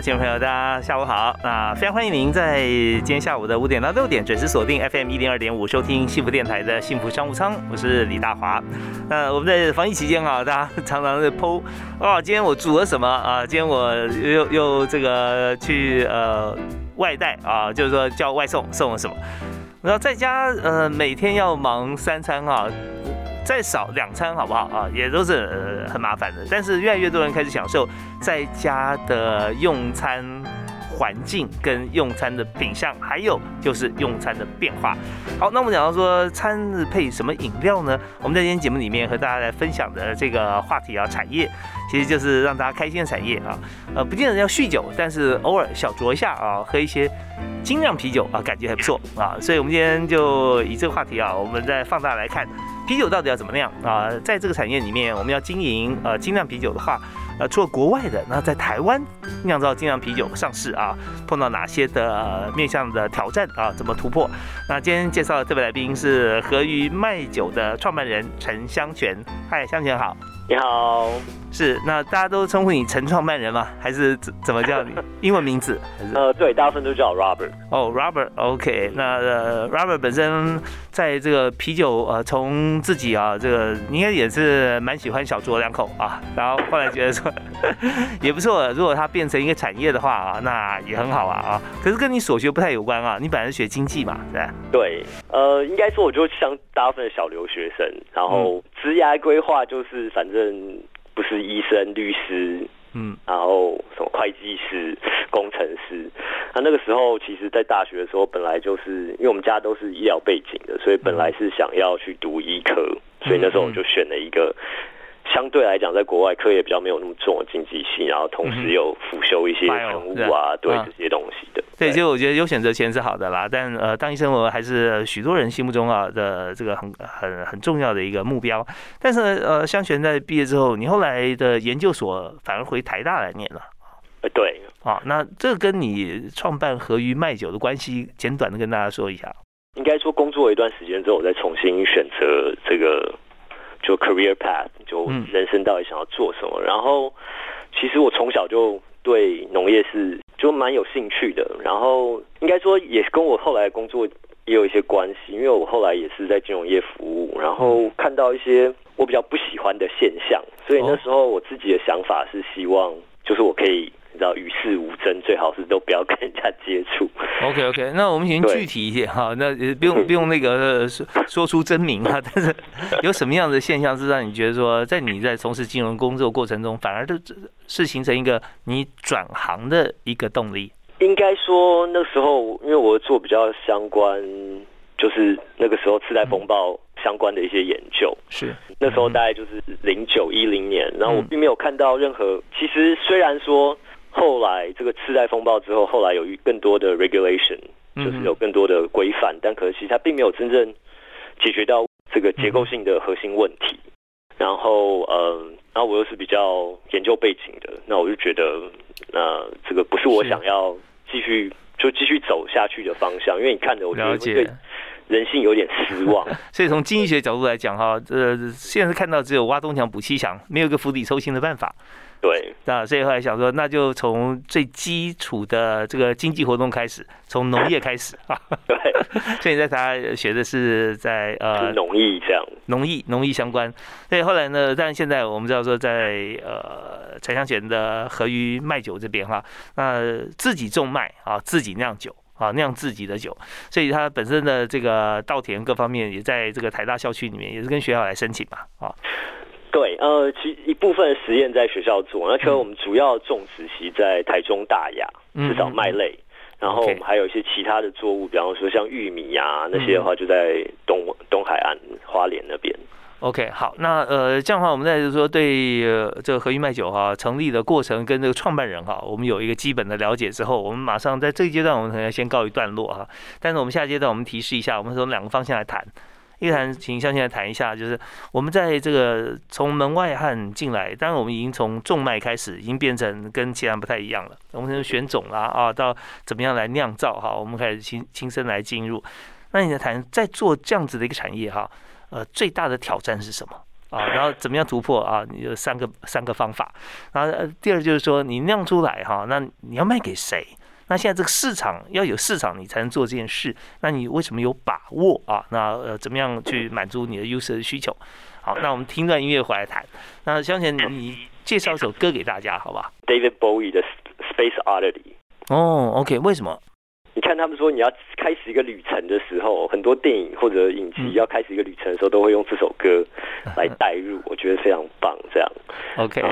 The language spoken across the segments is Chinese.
听众朋友，大家下午好！那非常欢迎您在今天下午的五点到六点准时锁定 FM 一零二点五，收听幸福电台的幸福商务舱。我是李大华。那我们在防疫期间啊，大家常常在剖哦，今天我煮了什么啊？今天我又又这个去呃外带啊，就是说叫外送送了什么？然后在家呃每天要忙三餐啊。再少两餐好不好啊？也都是很麻烦的。但是越来越多人开始享受在家的用餐环境跟用餐的品相，还有就是用餐的变化。好，那我们讲到说餐日配什么饮料呢？我们在今天节目里面和大家来分享的这个话题啊，产业其实就是让大家开心的产业啊。呃，不见得要酗酒，但是偶尔小酌一下啊，喝一些精酿啤酒啊，感觉还不错啊。所以我们今天就以这个话题啊，我们再放大来看。啤酒到底要怎么酿啊？在这个产业里面，我们要经营呃精酿啤酒的话，呃，除了国外的，那在台湾酿造精酿啤酒上市啊，碰到哪些的面向的挑战啊？怎么突破？那今天介绍的这位来宾是和鱼卖酒的创办人陈香泉。嗨，香泉好。你好。是，那大家都称呼你陈创办人吗？还是怎怎么叫你？英文名字？呃，对，大部分都叫 Robert。哦，Robert，OK。那呃，Robert 本身在这个啤酒，呃，从自己啊，这个应该也是蛮喜欢小酌两口啊，然后后来觉得说 也不错。如果它变成一个产业的话啊，那也很好啊啊。可是跟你所学不太有关啊，你本来是学经济嘛，对对，呃，应该说我就像大部分的小留学生，然后职业规划就是反正。不是医生、律师，嗯，然后什么会计师、工程师。那那个时候，其实，在大学的时候，本来就是因为我们家都是医疗背景的，所以本来是想要去读医科，所以那时候我就选了一个。相对来讲，在国外课业比较没有那么重的经济性，然后同时又辅修一些生物啊，对这些东西的。对，其实我觉得有选择权是好的啦，但呃，当医生我还是许多人心目中啊的这个很很很重要的一个目标。但是呃，香璇在毕业之后，你后来的研究所反而回台大来念了。呃，对。啊，那这跟你创办和鱼卖酒的关系，简短的跟大家说一下。应该说，工作一段时间之后，我再重新选择这个。就 career path，就人生到底想要做什么？然后，其实我从小就对农业是就蛮有兴趣的。然后，应该说也跟我后来工作也有一些关系，因为我后来也是在金融业服务，然后看到一些我比较不喜欢的现象，所以那时候我自己的想法是希望，就是我可以。知道与世无争，最好是都不要跟人家接触。OK OK，那我们先具体一点哈，那不用不用那个说说出真名啊，但是有什么样的现象是让你觉得说，在你在从事金融工作过程中，反而是是形成一个你转行的一个动力？应该说那时候，因为我做比较相关，就是那个时候次贷风暴相关的一些研究，是那时候大概就是零九一零年，然后我并没有看到任何，其实虽然说。后来这个次贷风暴之后，后来有更多的 regulation，就是有更多的规范，但可惜它并没有真正解决到这个结构性的核心问题。然后，嗯，然后我又是比较研究背景的，那我就觉得，那这个不是我想要继续就继续走下去的方向，因为你看着我觉得对人性有点失望。所以从经济学角度来讲，哈，呃，现在看到只有挖东墙补西墙，没有一个釜底抽薪的办法。对，那所以后来想说，那就从最基础的这个经济活动开始，从农业开始啊。对，所以在他学的是在呃农艺这样，农艺农艺相关。所以后来呢，但现在我们知道说，在呃柴香泉的河鱼卖酒这边哈，那自己种麦啊，自己酿酒啊，酿自己的酒，所以他本身的这个稻田各方面也在这个台大校区里面，也是跟学校来申请嘛啊。对，呃，其一部分实验在学校做，那可能我们主要种植系在台中大雅，至少麦类，然后我们还有一些其他的作物，比方说像玉米啊那些的话，就在东东海岸花莲那边。OK，好，那呃这样的话，我们再就是说对呃这个和玉麦酒哈成立的过程跟这个创办人哈，我们有一个基本的了解之后，我们马上在这一阶段我们可能要先告一段落哈。但是我们下阶段我们提示一下，我们从两个方向来谈。一个谈，请向现在谈一下，就是我们在这个从门外汉进来，当然我们已经从种麦开始，已经变成跟其他不太一样了。我们从选种啦啊，到怎么样来酿造哈，我们开始亲亲身来进入。那你在谈在做这样子的一个产业哈，呃，最大的挑战是什么啊？然后怎么样突破啊？你有三个三个方法。然后第二就是说，你酿出来哈，那你要卖给谁？那现在这个市场要有市场，你才能做这件事。那你为什么有把握啊？那呃，怎么样去满足你的 user 的需求？好，那我们听段音乐回来谈。那香贤，你介绍一首歌给大家，好吧？David Bowie 的 Space Oddity。哦，OK，为什么？你看他们说你要开始一个旅程的时候，很多电影或者影集要开始一个旅程的时候，都会用这首歌来 带入，我觉得非常棒。这样，OK，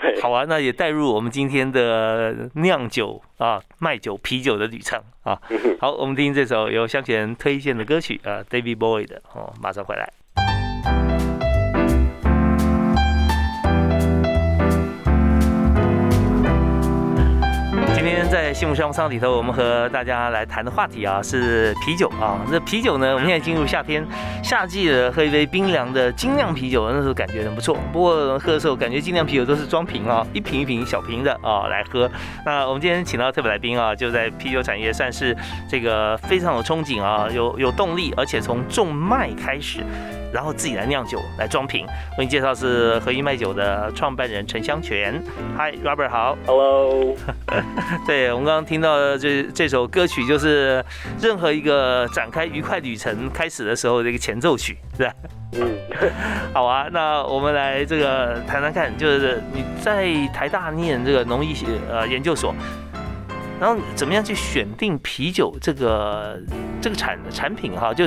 对，好啊，那也带入我们今天的酿酒啊、卖酒、啤酒的旅程啊。好，我们听这首由向前推荐的歌曲啊，David Bowie 的哦，马上回来。在幸福商务舱里头，我们和大家来谈的话题啊是啤酒啊。这啤酒呢，我们现在进入夏天，夏季的喝一杯冰凉的精酿啤酒，那时候感觉很不错。不过喝的时候，感觉精酿啤酒都是装瓶啊，一瓶一瓶小瓶的啊来喝。那我们今天请到特别来宾啊，就在啤酒产业算是这个非常有憧憬啊，有有动力，而且从种麦开始。然后自己来酿酒，来装瓶。为你介绍是和一麦酒的创办人陈香泉。Hi，Robert，好。Hello。对我们刚刚听到的这这首歌曲，就是任何一个展开愉快旅程开始的时候的一个前奏曲，是吧？嗯。好啊，那我们来这个谈谈看，就是你在台大念这个农艺呃研究所，然后怎么样去选定啤酒这个这个产产品哈，就。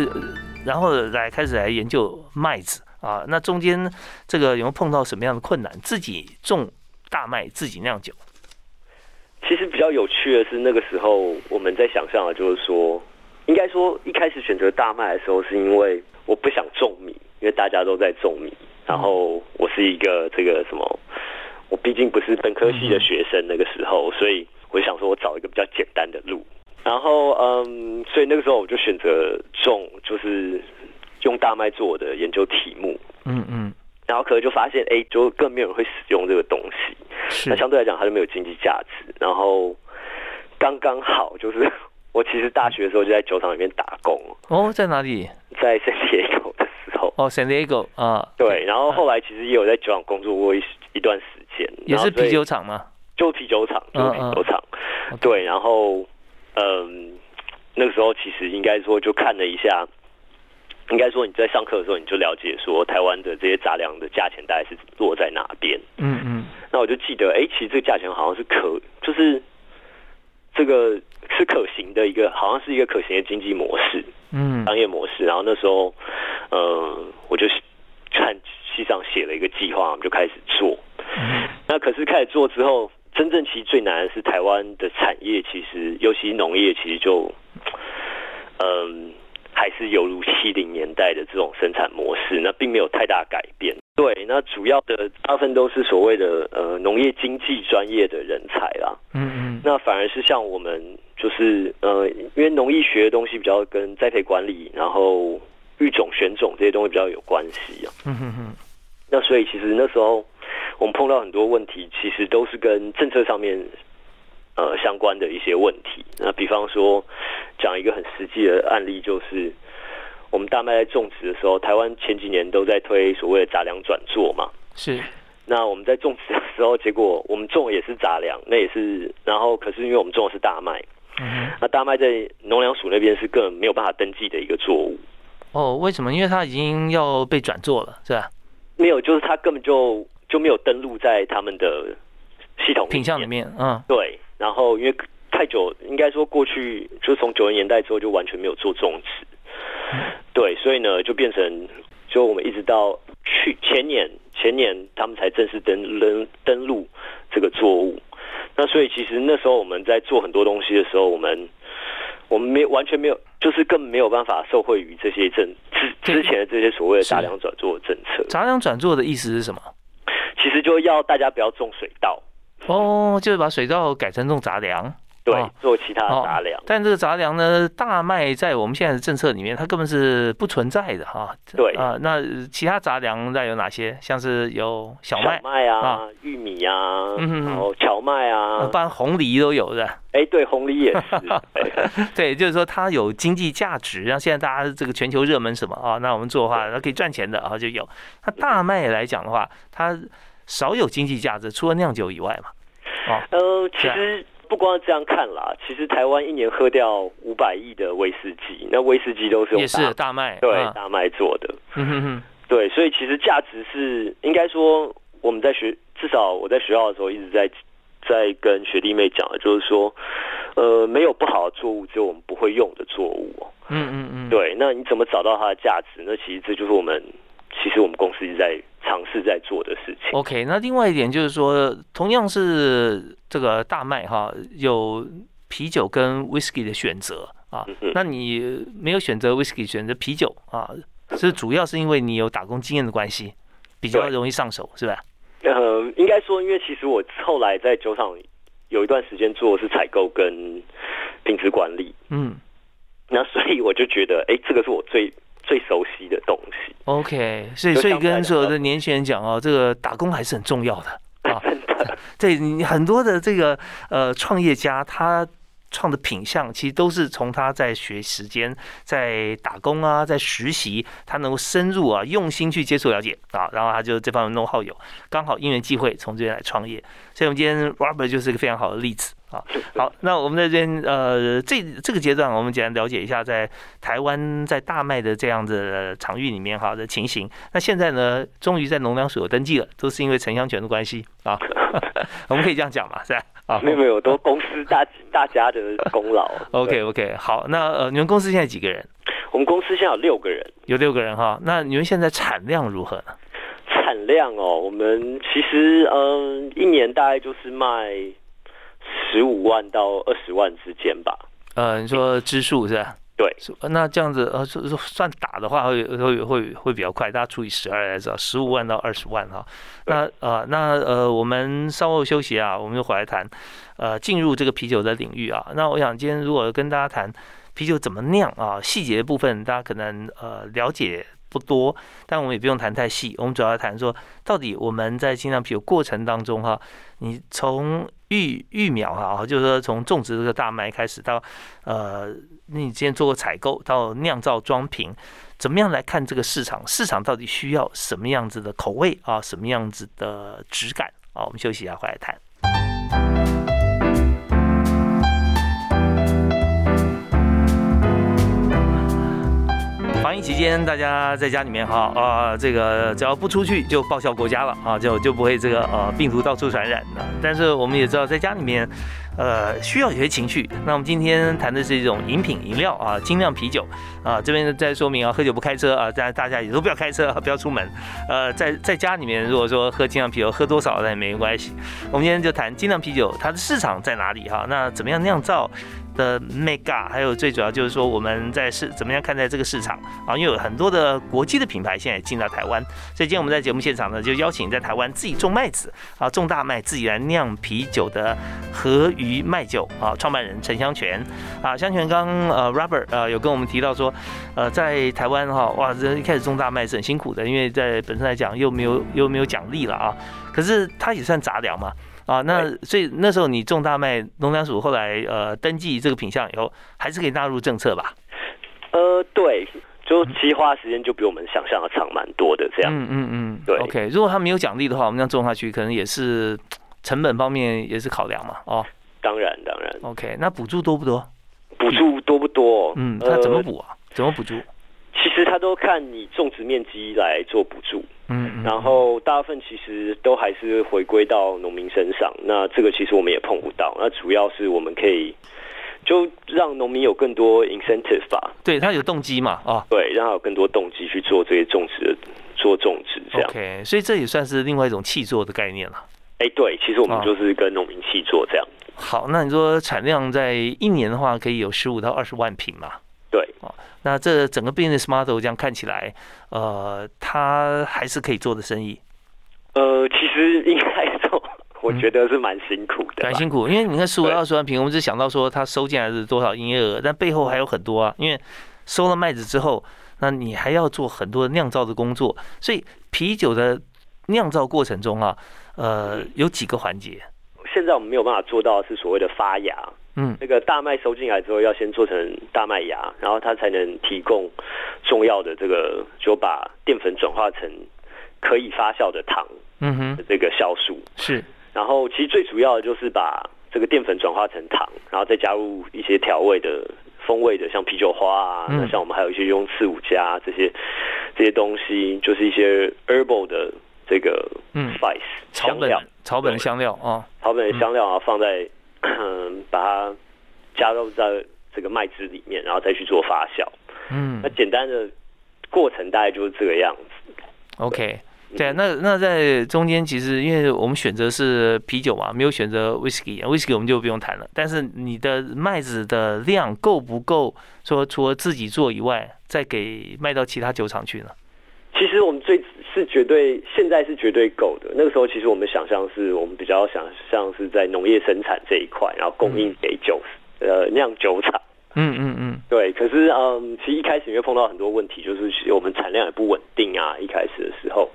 然后来开始来研究麦子啊，那中间这个有没有碰到什么样的困难？自己种大麦，自己酿酒。其实比较有趣的是，那个时候我们在想象的就是说，应该说一开始选择大麦的时候，是因为我不想种米，因为大家都在种米。然后我是一个这个什么，我毕竟不是本科系的学生，那个时候，所以我想说我找一个比较简单的路。然后，嗯，所以那个时候我就选择种，就是用大麦做我的研究题目。嗯嗯。然后可能就发现，哎，就更没有人会使用这个东西。是。那相对来讲，它就没有经济价值。然后刚刚好，就是 我其实大学的时候就在酒厂里面打工。哦，在哪里？在 San Diego 的时候。哦，San Diego 啊。对。然后后来其实也有在酒厂工作过一一段时间。也是啤酒厂吗？就啤酒厂，就啤酒厂。对，然后。嗯，那个时候其实应该说就看了一下，应该说你在上课的时候你就了解说台湾的这些杂粮的价钱大概是落在哪边。嗯嗯。那我就记得，哎，其实这个价钱好像是可，就是这个是可行的一个，好像是一个可行的经济模式，嗯，商业模式。然后那时候，呃，我就看西上写了一个计划，我们就开始做。那可是开始做之后。真正其实最难的是台湾的产业，其实尤其农业，其实就，嗯，还是犹如七零年代的这种生产模式，那并没有太大改变。对，那主要的大部分都是所谓的呃农业经济专业的人才啦。嗯嗯。那反而是像我们，就是呃，因为农艺学的东西比较跟栽培管理，然后育种选种这些东西比较有关系啊。嗯哼哼。那所以其实那时候。我们碰到很多问题，其实都是跟政策上面呃相关的一些问题。那比方说，讲一个很实际的案例，就是我们大麦在种植的时候，台湾前几年都在推所谓的杂粮转作嘛。是。那我们在种植的时候，结果我们种的也是杂粮，那也是，然后可是因为我们种的是大麦，那大麦在农粮署那边是根本没有办法登记的一个作物。哦，为什么？因为它已经要被转做了，是吧？没有，就是它根本就。就没有登录在他们的系统品相里面，嗯，对。然后因为太久，应该说过去就从九零年代之后就完全没有做种植，对，所以呢就变成就我们一直到去前年前年他们才正式登登登录这个作物。那所以其实那时候我们在做很多东西的时候，我们。我们没完全没有，就是更没有办法受惠于这些政之之前的这些所谓的杂粮转做政策。杂粮转做的意思是什么？其实就要大家不要种水稻。哦，就是把水稻改成种杂粮。对，做其他杂粮，但这个杂粮呢，大麦在我们现在的政策里面，它根本是不存在的哈。对啊，那其他杂粮那有哪些？像是有小麦、小麦啊、玉米啊，然后荞麦啊，不然红梨都有的。哎，对，红梨也是。对，就是说它有经济价值。像现在大家这个全球热门什么啊？那我们做的话，它可以赚钱的啊，就有。那大麦来讲的话，它少有经济价值，除了酿酒以外嘛。哦，呃，其实。不光这样看啦，其实台湾一年喝掉五百亿的威士忌，那威士忌都是用大麦，对大麦做的，对，所以其实价值是应该说我们在学，至少我在学校的时候一直在在跟学弟妹讲的，就是说，呃，没有不好的作物，只有我们不会用的作物。嗯嗯嗯，对，那你怎么找到它的价值？那其实这就是我们。其实我们公司一直在尝试在做的事情。OK，那另外一点就是说，同样是这个大麦哈，有啤酒跟 whisky 的选择啊。那你没有选择 whisky，选择啤酒啊，是主要是因为你有打工经验的关系，比较容易上手，是吧？呃，应该说，因为其实我后来在酒厂有一段时间做的是采购跟品质管理，嗯，那所以我就觉得，哎，这个是我最。最熟悉的东西。OK，所以所以跟所有的年轻人讲哦，这个打工还是很重要的 啊。真的，对你很多的这个呃创业家，他创的品相其实都是从他在学时间、在打工啊、在实习，他能够深入啊、用心去接触了解啊，然后他就这方面 know how 有，刚好因缘际会从这边来创业。所以，我们今天 Robert 就是一个非常好的例子。好，好，那我们在这边呃，这这个阶段，我们简单了解一下在台湾在大麦的这样的场域里面哈的情形。那现在呢，终于在农粮署有登记了，都是因为城乡权的关系啊。我们可以这样讲嘛，是吧？啊，没有没有，都公司大大家的功劳。OK OK，好，那呃，你们公司现在几个人？我们公司现在有六个人，有六个人哈。那你们现在产量如何呢？产量哦，我们其实嗯，一年大概就是卖。十五万到二十万之间吧。呃，你说支数是吧？对。那这样子呃，说算打的话会会会会比较快，大家除以十二来知道，十五万到二十万哈。那呃那呃，我们稍后休息啊，我们就回来谈。呃，进入这个啤酒的领域啊，那我想今天如果跟大家谈啤酒怎么酿啊，细节部分大家可能呃了解。不多，但我们也不用谈太细。我们主要谈说，到底我们在精酿啤酒过程当中，哈，你从育育苗哈，就是说从种植这个大麦开始到，呃，你之前做过采购到酿造装瓶，怎么样来看这个市场？市场到底需要什么样子的口味啊？什么样子的质感啊？我们休息一下，回来谈。防疫期间，大家在家里面哈啊，这个只要不出去就报效国家了啊，就就不会这个呃病毒到处传染的。但是我们也知道，在家里面，呃，需要有些情绪。那我们今天谈的是一种饮品饮料啊，精酿啤酒啊。这边再说明啊，喝酒不开车啊，大家大家也都不要开车，不要出门。呃，在在家里面，如果说喝精酿啤酒，喝多少那也没关系。我们今天就谈精酿啤酒，它的市场在哪里哈？那怎么样酿造？的 mega，还有最主要就是说我们在市怎么样看待这个市场啊？因为有很多的国际的品牌现在也进到台湾，所以今天我们在节目现场呢，就邀请在台湾自己种麦子啊，种大麦自己来酿啤酒的和鱼麦酒啊，创办人陈香泉啊，香泉刚呃 Robert 呃有跟我们提到说，呃在台湾哈哇这一开始种大麦是很辛苦的，因为在本身来讲又没有又没有奖励了啊，可是它也算杂粮嘛。啊，那所以那时候你种大麦，农粮署后来呃登记这个品相以后，还是可以纳入政策吧？呃，对，就其实花时间就比我们想象的长蛮多的，这样。嗯嗯嗯，对。OK，如果他没有奖励的话，我们这样种下去，可能也是成本方面也是考量嘛。哦，当然当然。OK，那补助多不多？补助多不多？嗯，他怎么补啊？怎么补助？其实他都看你种植面积来做补助。嗯，然后大部分其实都还是回归到农民身上。那这个其实我们也碰不到。那主要是我们可以就让农民有更多 incentive 吧。对他有动机嘛？啊，对，让他有更多动机去做这些种植，做种植这样。OK，所以这也算是另外一种气作的概念了。哎，对，其实我们就是跟农民气作这样。好，那你说产量在一年的话，可以有十五到二十万瓶嘛？对，哦，那这整个 business model 这样看起来，呃，它还是可以做的生意。呃，其实应该说，我觉得是蛮辛苦的，蛮辛苦，因为你看十五到二十万瓶，我们只想到说它收进来是多少营业额，但背后还有很多啊，因为收了麦子之后，那你还要做很多酿造的工作，所以啤酒的酿造过程中啊，呃，有几个环节。现在我们没有办法做到是所谓的发芽，嗯，那个大麦收进来之后要先做成大麦芽，然后它才能提供重要的这个，就把淀粉转化成可以发酵的糖，嗯哼，这个酵素。是。然后其实最主要的就是把这个淀粉转化成糖，然后再加入一些调味的风味的，像啤酒花啊，那像我们还有一些用刺五加这些这些东西，就是一些 herbal 的。这个嗯，spice 草本草本的香料啊，草本的香料啊，放在 把它加入在这个麦汁里面，然后再去做发酵。嗯，那简单的过程大概就是这个样子。OK，对，那那在中间其实因为我们选择是啤酒嘛，没有选择 whisky，whisky 我们就不用谈了。但是你的麦子的量够不够？说除了自己做以外，再给卖到其他酒厂去呢？其实我们最是绝对，现在是绝对够的。那个时候，其实我们想象是我们比较想象是在农业生产这一块，然后供应给酒呃酿酒厂。嗯嗯嗯，对。可是嗯，其实一开始因为碰到很多问题，就是我们产量也不稳定啊。一开始的时候，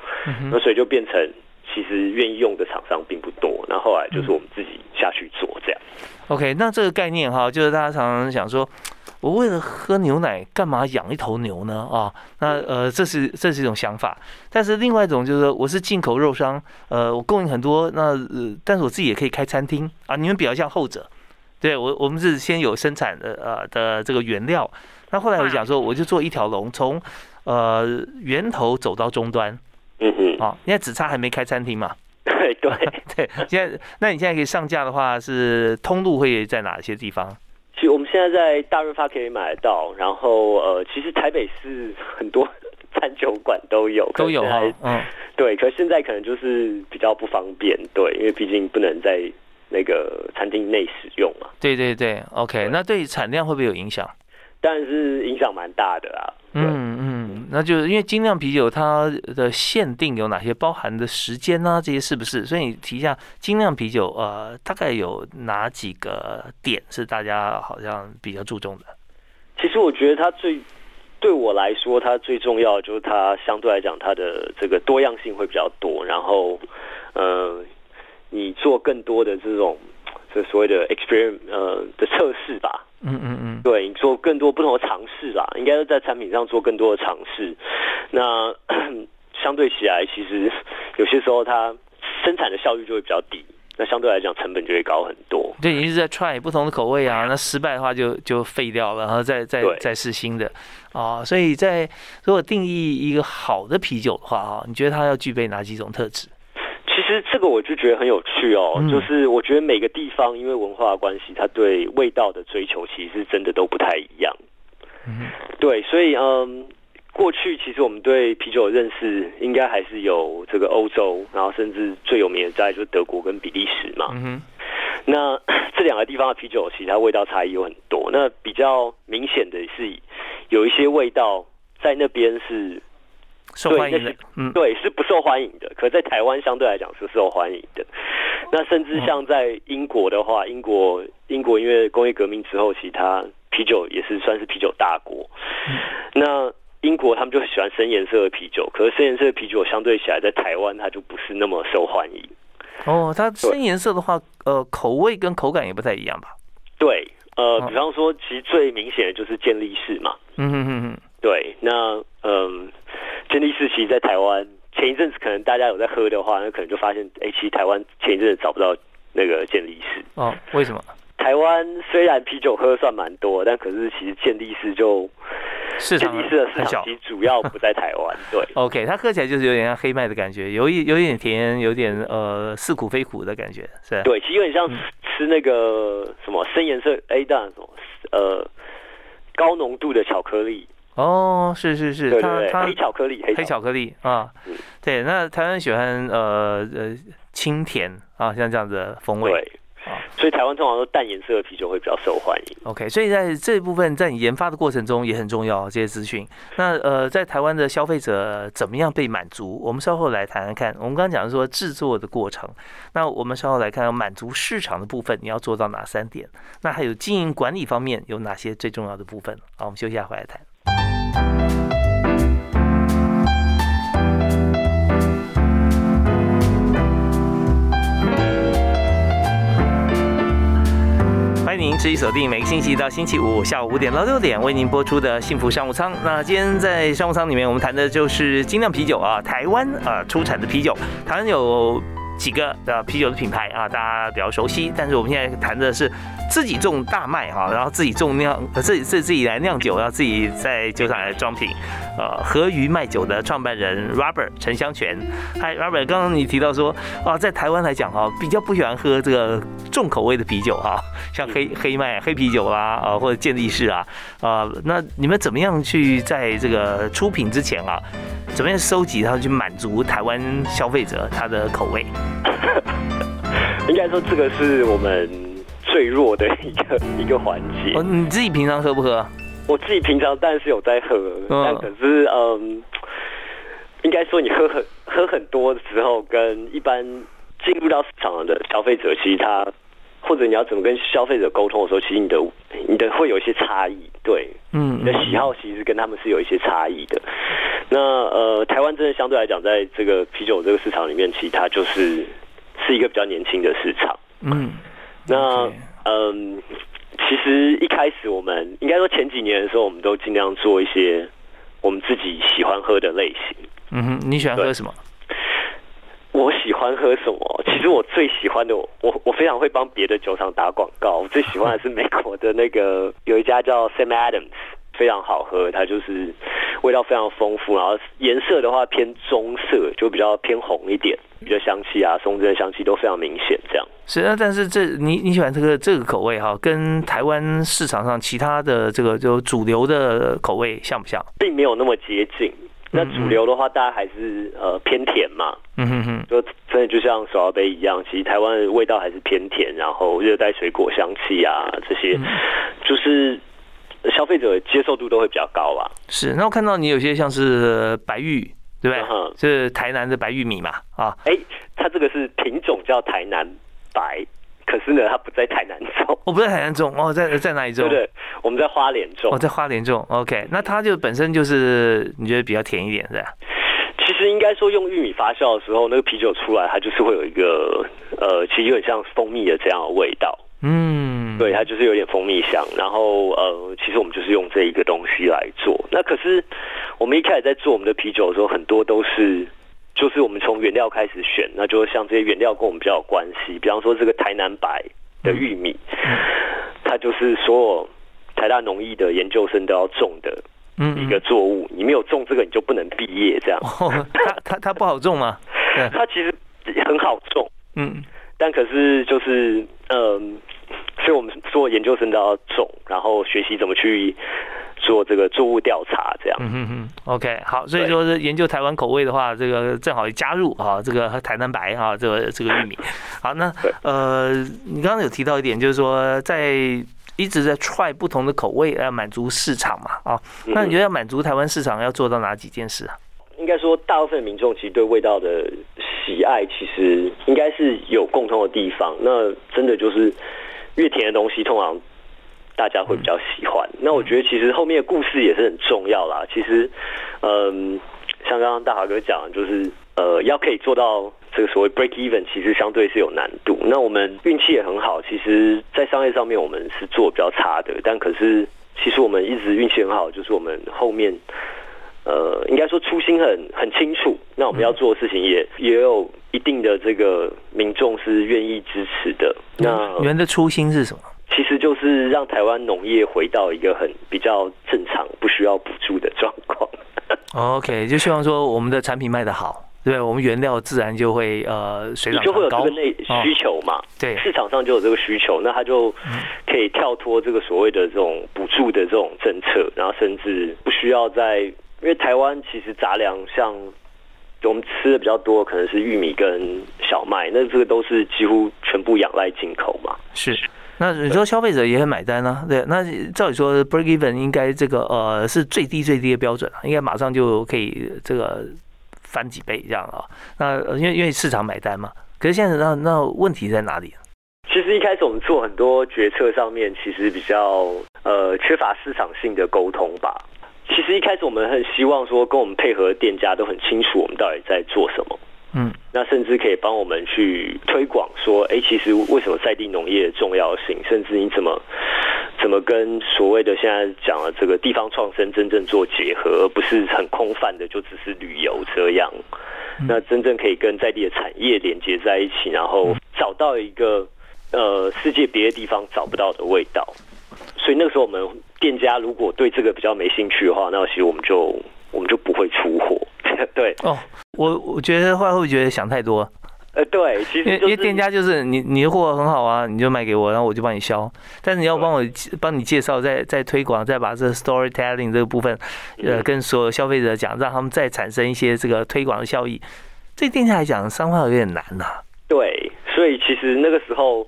那所以就变成其实愿意用的厂商并不多。那后来就是我们自己下去做这样。OK，那这个概念哈，就是大家常常想说。我为了喝牛奶，干嘛养一头牛呢？啊，那呃，这是这是一种想法。但是另外一种就是，我是进口肉商，呃，我供应很多，那呃，但是我自己也可以开餐厅啊。你们比较像后者，对我我们是先有生产的呃的这个原料，那后来我讲说，我就做一条龙，从呃源头走到终端。嗯嗯。啊，现在只差还没开餐厅嘛？对对 对。现在，那你现在可以上架的话，是通路会在哪些地方？其实我们现在在大润发可以买得到，然后呃，其实台北市很多餐酒馆都有，都有哈，嗯，对，可是现在可能就是比较不方便，对，因为毕竟不能在那个餐厅内使用嘛。对对对，OK，那对产量会不会有影响？但是影响蛮大的啊。嗯嗯，那就是因为精酿啤酒它的限定有哪些，包含的时间呢？这些是不是？所以你提一下精酿啤酒，呃，大概有哪几个点是大家好像比较注重的？其实我觉得它最对我来说，它最重要就是它相对来讲它的这个多样性会比较多，然后呃，你做更多的这种这所谓的 experiment 呃的测试吧。更多不同的尝试啦，应该是在产品上做更多的尝试。那 相对起来，其实有些时候它生产的效率就会比较低，那相对来讲成本就会高很多。对，一直在 try 不同的口味啊，那失败的话就就废掉了，然后再再再试新的啊。所以在如果定义一个好的啤酒的话啊，你觉得它要具备哪几种特质？其实这个我就觉得很有趣哦，就是我觉得每个地方因为文化关系，它对味道的追求其实真的都不太一样。嗯，对，所以嗯，过去其实我们对啤酒的认识应该还是有这个欧洲，然后甚至最有名的在就是德国跟比利时嘛。嗯那这两个地方的啤酒其实它味道差异有很多。那比较明显的是有一些味道在那边是。受欢迎的，嗯，对，是不受欢迎的。可在台湾相对来讲是受欢迎的。那甚至像在英国的话，英国英国因为工业革命之后，其他啤酒也是算是啤酒大国。那英国他们就很喜欢深颜色的啤酒，可是深颜色的啤酒相对起来，在台湾它就不是那么受欢迎。哦，它深颜色的话，呃，口味跟口感也不太一样吧？对，呃，比方说，其实最明显的就是健力士嘛。嗯哼哼哼。对，那嗯。健力士其实，在台湾前一阵子，可能大家有在喝的话，那可能就发现，哎，其实台湾前一阵子找不到那个健力士。哦，为什么？台湾虽然啤酒喝算蛮多，但可是其实健力士就市场健力士的市场其实主要不在台湾。对，OK，它喝起来就是有点像黑麦的感觉，有一有点甜，有点呃似苦非苦的感觉，是对，其实有点像吃那个什么深颜色 A 蛋什么呃高浓度的巧克力。哦，是是是，它它黑巧克力，黑巧克力啊，对，那台湾喜欢呃呃清甜啊，像这样子的风味，对所以台湾通常都淡颜色的啤酒会比较受欢迎。OK，所以在这部分在你研发的过程中也很重要这些资讯。那呃，在台湾的消费者怎么样被满足？我们稍后来谈谈看。我们刚刚讲说制作的过程，那我们稍后来看满足市场的部分，你要做到哪三点？那还有经营管理方面有哪些最重要的部分？好，我们休息一下回来谈。持续锁定每个星期一到星期五下午五点到六点为您播出的幸福商务舱。那今天在商务舱里面，我们谈的就是精酿啤酒啊，台湾啊出产的啤酒。台湾有几个的啤酒的品牌啊，大家比较熟悉。但是我们现在谈的是自己种大麦哈，然后自己种酿，自己自自己来酿酒，然后自己在酒厂来装瓶。呃，和鱼卖酒的创办人 Robert 陈香泉，嗨，Robert，刚刚你提到说啊，在台湾来讲哈，比较不喜欢喝这个重口味的啤酒哈，像黑黑麦黑啤酒啦，啊或者健力士啊，啊，那你们怎么样去在这个出品之前啊，怎么样收集然后去满足台湾消费者他的口味？应该说这个是我们最弱的一个一个环节。哦，你自己平常喝不喝？我自己平常当然是有在喝，但可是嗯，应该说你喝很喝很多的时候，跟一般进入到市场的消费者，其实他或者你要怎么跟消费者沟通的时候，其实你的你的会有一些差异，对，嗯，你的喜好其实跟他们是有一些差异的。那呃，台湾真的相对来讲，在这个啤酒这个市场里面，其实它就是是一个比较年轻的市场，嗯，那嗯。其实一开始我们应该说前几年的时候，我们都尽量做一些我们自己喜欢喝的类型。嗯哼，你喜欢喝什么？我喜欢喝什么？其实我最喜欢的，我我非常会帮别的酒厂打广告。我最喜欢的是美国的那个有一家叫 Sam Adams。非常好喝，它就是味道非常丰富，然后颜色的话偏棕色，就比较偏红一点，比较香气啊，松针的香气都非常明显。这样是啊，但是这你你喜欢这个这个口味哈，跟台湾市场上其他的这个就主流的口味像不像？并没有那么接近。那主流的话，大家还是呃偏甜嘛。嗯哼哼，就真的就像手摇杯一样，其实台湾的味道还是偏甜，然后热带水果香气啊这些，就是。消费者接受度都会比较高吧？是，那我看到你有些像是白玉，对不对？是台南的白玉米嘛？啊，哎，它这个是品种叫台南白，可是呢，它不在台南种。我不在台南种哦，在在哪里种？对对，我们在花莲种。哦，在花莲种。OK，那它就本身就是你觉得比较甜一点，是吧？其实应该说，用玉米发酵的时候，那个啤酒出来，它就是会有一个呃，其实有点像蜂蜜的这样的味道。嗯，对，它就是有点蜂蜜香，然后呃，其实我们就是用这一个东西来做。那可是我们一开始在做我们的啤酒的时候，很多都是就是我们从原料开始选，那就像这些原料跟我们比较有关系。比方说这个台南白的玉米，它就是所有台大农艺的研究生都要种的一个作物。你没有种这个，你就不能毕业。这样，它它它不好种吗？它其实很好种，嗯，但可是就是嗯。所以我们做研究生都要种，然后学习怎么去做这个作物调查，这样。嗯哼哼，OK，好。所以说是研究台湾口味的话，这个正好加入啊，这个台南白啊，这个这个玉米。好，那呃，你刚刚有提到一点，就是说在一直在 try 不同的口味，要满足市场嘛啊。那你觉得要满足台湾市场，要做到哪几件事啊？应该说，大部分民众其实对味道的喜爱，其实应该是有共通的地方。那真的就是。越甜的东西，通常大家会比较喜欢。那我觉得其实后面的故事也是很重要啦。其实，嗯，像刚刚大华哥讲，就是呃，要可以做到这个所谓 break even，其实相对是有难度。那我们运气也很好，其实，在商业上面我们是做比较差的，但可是其实我们一直运气很好，就是我们后面。呃，应该说初心很很清楚，那我们要做的事情也也有一定的这个民众是愿意支持的。那你们的初心是什么？其实就是让台湾农业回到一个很比较正常、不需要补助的状况。OK，就希望说我们的产品卖得好，对，我们原料自然就会呃水涨就会有这个内需求嘛。对，市场上就有这个需求，那它就可以跳脱这个所谓的这种补助的这种政策，然后甚至不需要在。因为台湾其实杂粮像我们吃的比较多，可能是玉米跟小麦，那这个都是几乎全部仰赖进口嘛。是，那你说消费者也很买单呢？对，那照理说 break even 应该这个呃是最低最低的标准啊，应该马上就可以这个翻几倍这样啊。那因为因为市场买单嘛，可是现在那那问题在哪里？其实一开始我们做很多决策上面，其实比较呃缺乏市场性的沟通吧。其实一开始我们很希望说，跟我们配合的店家都很清楚我们到底在做什么。嗯，那甚至可以帮我们去推广说，哎，其实为什么在地农业的重要性，甚至你怎么怎么跟所谓的现在讲的这个地方创生真正做结合，而不是很空泛的就只是旅游这样。那真正可以跟在地的产业连接在一起，然后找到一个呃世界别的地方找不到的味道。所以那个时候我们店家如果对这个比较没兴趣的话，那其实我们就我们就不会出货。对哦，我我觉得会不会觉得想太多？呃，对，其实因为店家就是你你的货很好啊，你就卖给我，然后我就帮你销。但是你要帮我帮你介绍，再再推广，再把这 storytelling 这个部分，呃，跟所有消费者讲，让他们再产生一些这个推广的效益。对店家来讲，商化有点难呐。对，所以其实那个时候。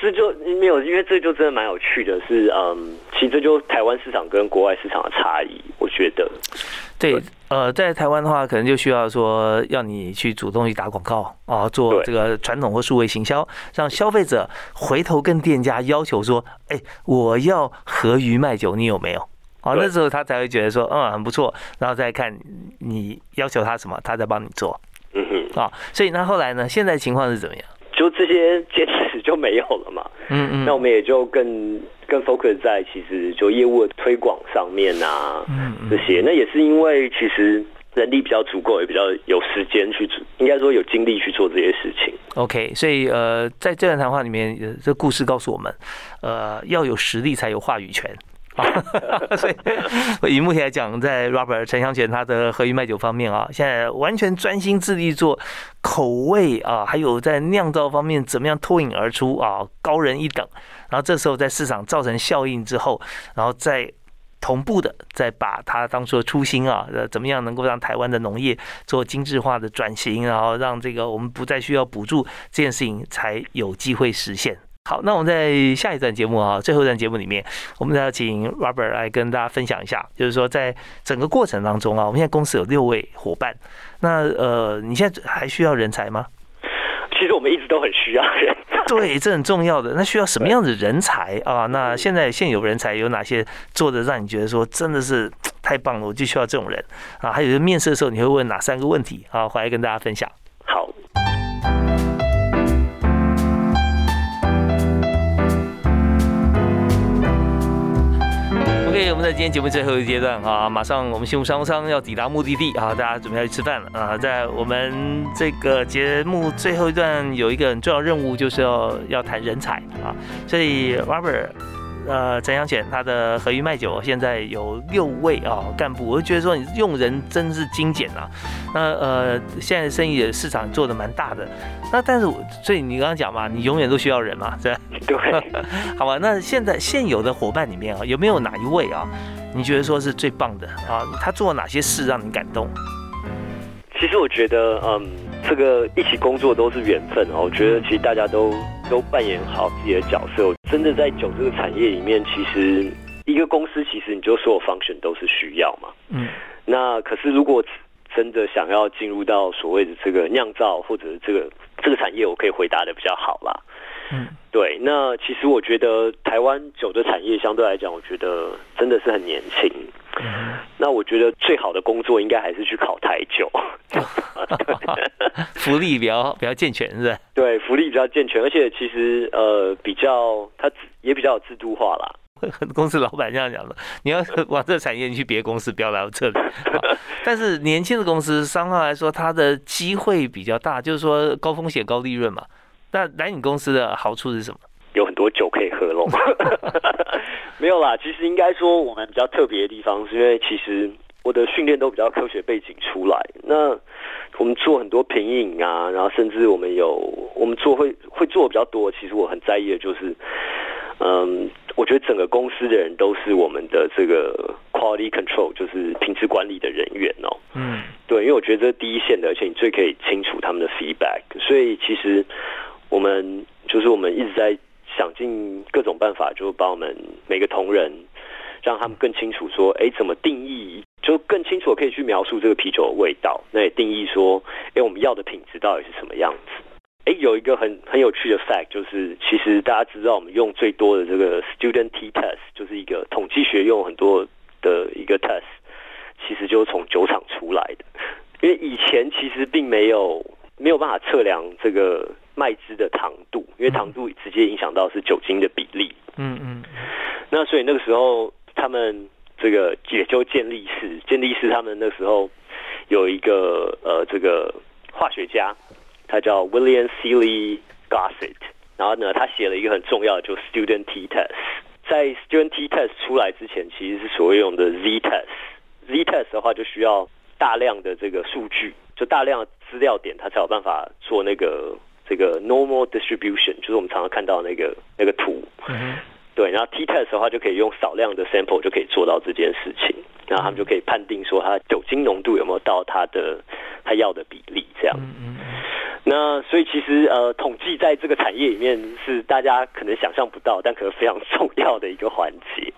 这就没有，因为这就真的蛮有趣的，是嗯，其实这就台湾市场跟国外市场的差异，我觉得。对，呃，在台湾的话，可能就需要说要你去主动去打广告啊，做这个传统或数位行销，让消费者回头跟店家要求说，哎，我要和鱼卖酒，你有没有？哦，那时候他才会觉得说，嗯，很不错，然后再看你要求他什么，他再帮你做。嗯哼。啊，所以那后来呢？现在情况是怎么样？就这些坚持就没有了嘛，嗯嗯，那我们也就更更 focus 在其实就业务的推广上面啊，嗯这些，那也是因为其实人力比较足够，也比较有时间去做，应该说有精力去做这些事情。OK，所以呃，在这段谈话里面，这故事告诉我们，呃，要有实力才有话语权。啊 所以，以目前来讲，在 Robert 陈香泉他的和鱼卖酒方面啊，现在完全专心致力做口味啊，还有在酿造方面怎么样脱颖而出啊，高人一等。然后这时候在市场造成效应之后，然后再同步的再把它当做初心啊，怎么样能够让台湾的农业做精致化的转型，然后让这个我们不再需要补助这件事情才有机会实现。好，那我们在下一段节目啊，最后一段节目里面，我们要请 Robert 来跟大家分享一下，就是说在整个过程当中啊，我们现在公司有六位伙伴，那呃，你现在还需要人才吗？其实我们一直都很需要人才，对，这很重要的。那需要什么样的人才啊？那现在现有人才有哪些做的让你觉得说真的是太棒了？我就需要这种人啊！还有面试的时候你会问哪三个问题啊？回来跟大家分享。好。我们在今天节目最后一个阶段啊，马上我们幸福商务舱要抵达目的地啊，大家准备要去吃饭了啊。在我们这个节目最后一段有一个很重要任务，就是要要谈人才啊，所以 Robert。呃，陈祥全他的和鱼卖酒现在有六位啊干部，我就觉得说你用人真是精简啊。那呃，现在生意的市场做的蛮大的，那但是所以你刚刚讲嘛，你永远都需要人嘛，对 对。好吧，那现在现有的伙伴里面啊，有没有哪一位啊，你觉得说是最棒的啊？他做了哪些事让你感动？其实我觉得，嗯，这个一起工作都是缘分哦。我觉得其实大家都都扮演好自己的角色。真的在酒这个产业里面，其实一个公司其实你就所有 function 都是需要嘛。嗯。那可是如果真的想要进入到所谓的这个酿造或者这个这个产业，我可以回答的比较好啦。嗯。对，那其实我觉得台湾酒的产业相对来讲，我觉得真的是很年轻。那我觉得最好的工作应该还是去考台酒，福利比较比较健全，是吧？对，福利比较健全，而且其实呃比较它也比较有制度化啦。公司老板这样讲的，你要往这产业，你去别的公司，不要来我这里。但是年轻的公司，商号来说，它的机会比较大，就是说高风险高利润嘛。那来你公司的好处是什么？有很多酒可以喝喽。没有啦，其实应该说我们比较特别的地方，是因为其实我的训练都比较科学背景出来。那我们做很多品饮啊，然后甚至我们有我们做会会做的比较多。其实我很在意的就是，嗯，我觉得整个公司的人都是我们的这个 quality control，就是品质管理的人员哦。嗯，对，因为我觉得这是第一线的，而且你最可以清楚他们的 feedback。所以其实我们。就是我们一直在想尽各种办法，就帮我们每个同仁，让他们更清楚说，哎，怎么定义，就更清楚可以去描述这个啤酒的味道，那也定义说，哎，我们要的品质到底是什么样子。哎，有一个很很有趣的 fact，就是其实大家知道，我们用最多的这个 student t test，就是一个统计学用很多的一个 test，其实就是从酒厂出来的。因为以前其实并没有没有办法测量这个麦汁的糖度，因为糖度直接影响到是酒精的比例。嗯嗯。那所以那个时候，他们这个也就建立士，建立士他们那时候有一个呃这个化学家。他叫 William Seely Gossett，然后呢，他写了一个很重要的，就 Student T Test。在 Student T Test 出来之前，其实是所谓用的 Z Test。Z Test 的话，就需要大量的这个数据，就大量的资料点，它才有办法做那个这个 Normal Distribution，就是我们常常看到那个那个图。对，然后 T test 的话就可以用少量的 sample 就可以做到这件事情，然后他们就可以判定说它酒精浓度有没有到它的它要的比例这样。嗯嗯。那所以其实呃，统计在这个产业里面是大家可能想象不到，但可能非常重要的一个环节。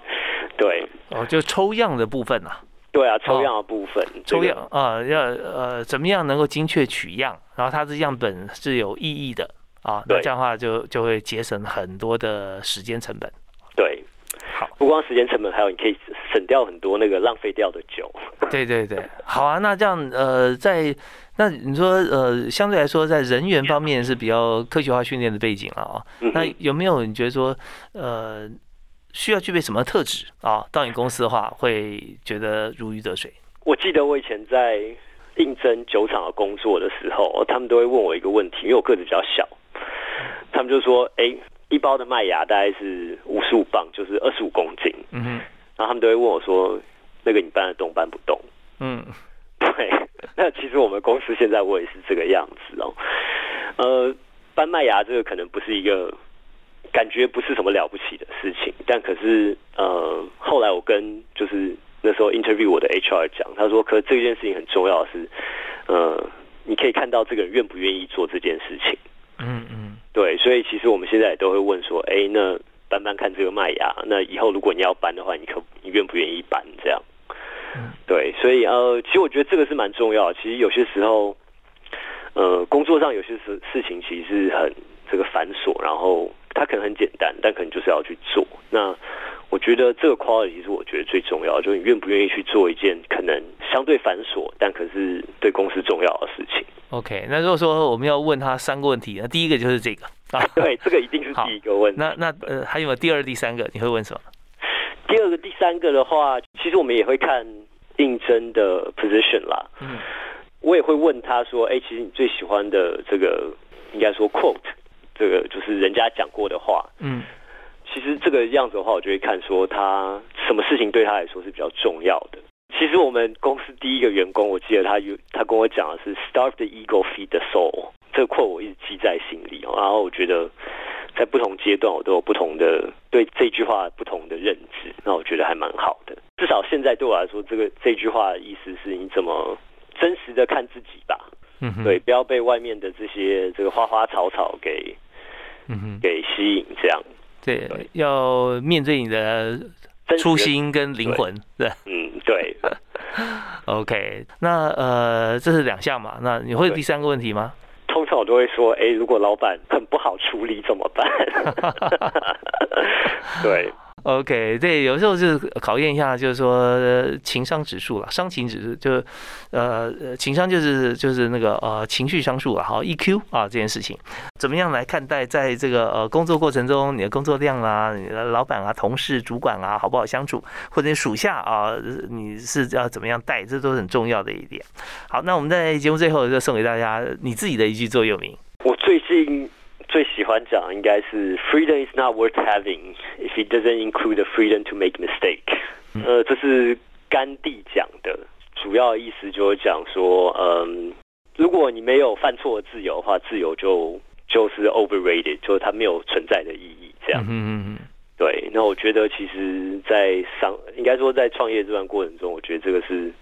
对。哦，就抽样的部分啊。对啊，抽样的部分。抽样啊，要呃怎么样能够精确取样，然后它的样本是有意义的啊，那这样的话就就会节省很多的时间成本。对，好，不光时间成本，还有你可以省掉很多那个浪费掉的酒。对对对，好啊，那这样呃，在那你说呃，相对来说，在人员方面是比较科学化训练的背景了啊。那有没有你觉得说呃，需要具备什么特质啊？到你公司的话，会觉得如鱼得水？我记得我以前在应征酒厂的工作的时候，他们都会问我一个问题，因为我个子比较小，他们就说：“哎。”一包的麦芽大概是五十五磅，就是二十五公斤。嗯哼，然后他们都会问我说：“那个你搬得动搬不动？”嗯，对。那其实我们公司现在我也是这个样子哦。呃，搬麦芽这个可能不是一个感觉不是什么了不起的事情，但可是呃，后来我跟就是那时候 interview 我的 HR 讲，他说：“可这件事情很重要的是，呃，你可以看到这个人愿不愿意做这件事情。”嗯嗯。对，所以其实我们现在也都会问说，哎，那搬搬看这个麦芽，那以后如果你要搬的话，你可你愿不愿意搬？这样，对，所以呃，其实我觉得这个是蛮重要。其实有些时候，呃，工作上有些事事情其实是很这个繁琐，然后它可能很简单，但可能就是要去做。那我觉得这个 quality 是我觉得最重要，就是你愿不愿意去做一件可能相对繁琐，但可是对公司重要的事情。OK，那如果说我们要问他三个问题，那第一个就是这个啊，对，这个一定是第一个问。那那呃，还有没有第二、第三个？你会问什么？第二个、第三个的话，其实我们也会看应征的 position 啦。嗯，我也会问他说：“哎，其实你最喜欢的这个，应该说 quote，这个就是人家讲过的话。”嗯，其实这个样子的话，我就会看说他什么事情对他来说是比较重要的。其实我们公司第一个员工，我记得他有他跟我讲的是 “Starve the ego, feed the soul”，这个 quote 我一直记在心里。然后我觉得在不同阶段，我都有不同的对这句话不同的认知。那我觉得还蛮好的。至少现在对我来说，这个这句话的意思是你怎么真实的看自己吧。嗯对，不要被外面的这些这个花花草草给嗯哼给吸引，这样。对，要面对你的。初心跟灵魂，对，嗯，对。OK，那呃，这是两项嘛？那你会第三个问题吗？通常我都会说，哎，如果老板很不好处理怎么办？对。OK，对，有时候就是考验一下，就是说情商指数了，伤情指数就是，呃，情商就是就是那个呃情绪商数了，好 EQ 啊这件事情，怎么样来看待在这个呃工作过程中，你的工作量啦，你的老板啊、同事、主管啊，好不好相处，或者你属下啊，你是要怎么样带，这都是很重要的一点。好，那我们在节目最后就送给大家你自己的一句座右铭。我最近。最喜欢讲应该是 freedom is not worth having if it doesn't include the freedom to make mistake。呃，这是甘地讲的，主要意思就是讲说，嗯，如果你没有犯错的自由的话，自由就就是 overrated，就是它没有存在的意义。这样，嗯嗯嗯，对。那我觉得其实，在商应该说在创业这段过程中，我觉得这个是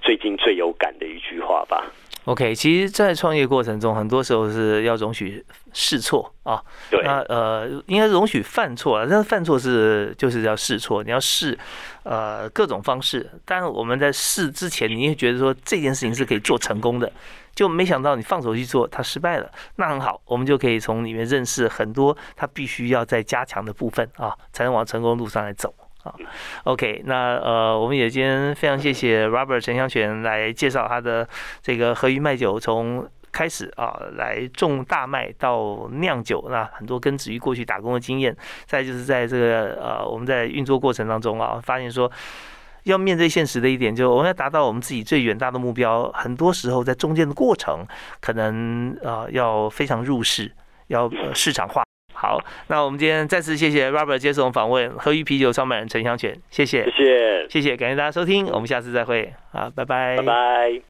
最近最有感的一句话吧。OK，其实，在创业过程中，很多时候是要容许试错啊。对。那呃，应该容许犯错啊，但是犯错是就是要试错，你要试呃各种方式。但我们在试之前，你会觉得说这件事情是可以做成功的，就没想到你放手去做，它失败了。那很好，我们就可以从里面认识很多他必须要再加强的部分啊，才能往成功路上来走。啊，OK，那呃，我们也今天非常谢谢 Robert 陈香泉来介绍他的这个和鱼卖酒从开始啊，来种大麦到酿酒，那很多跟子鱼过去打工的经验，再就是在这个呃我们在运作过程当中啊，发现说要面对现实的一点，就我们要达到我们自己最远大的目标，很多时候在中间的过程，可能啊要非常入市，要市场化。好，那我们今天再次谢谢 Robert 接受访问，喝鱼啤酒创办人陈香泉，谢谢，谢谢，谢谢，感谢大家收听，我们下次再会，好，拜拜，拜拜。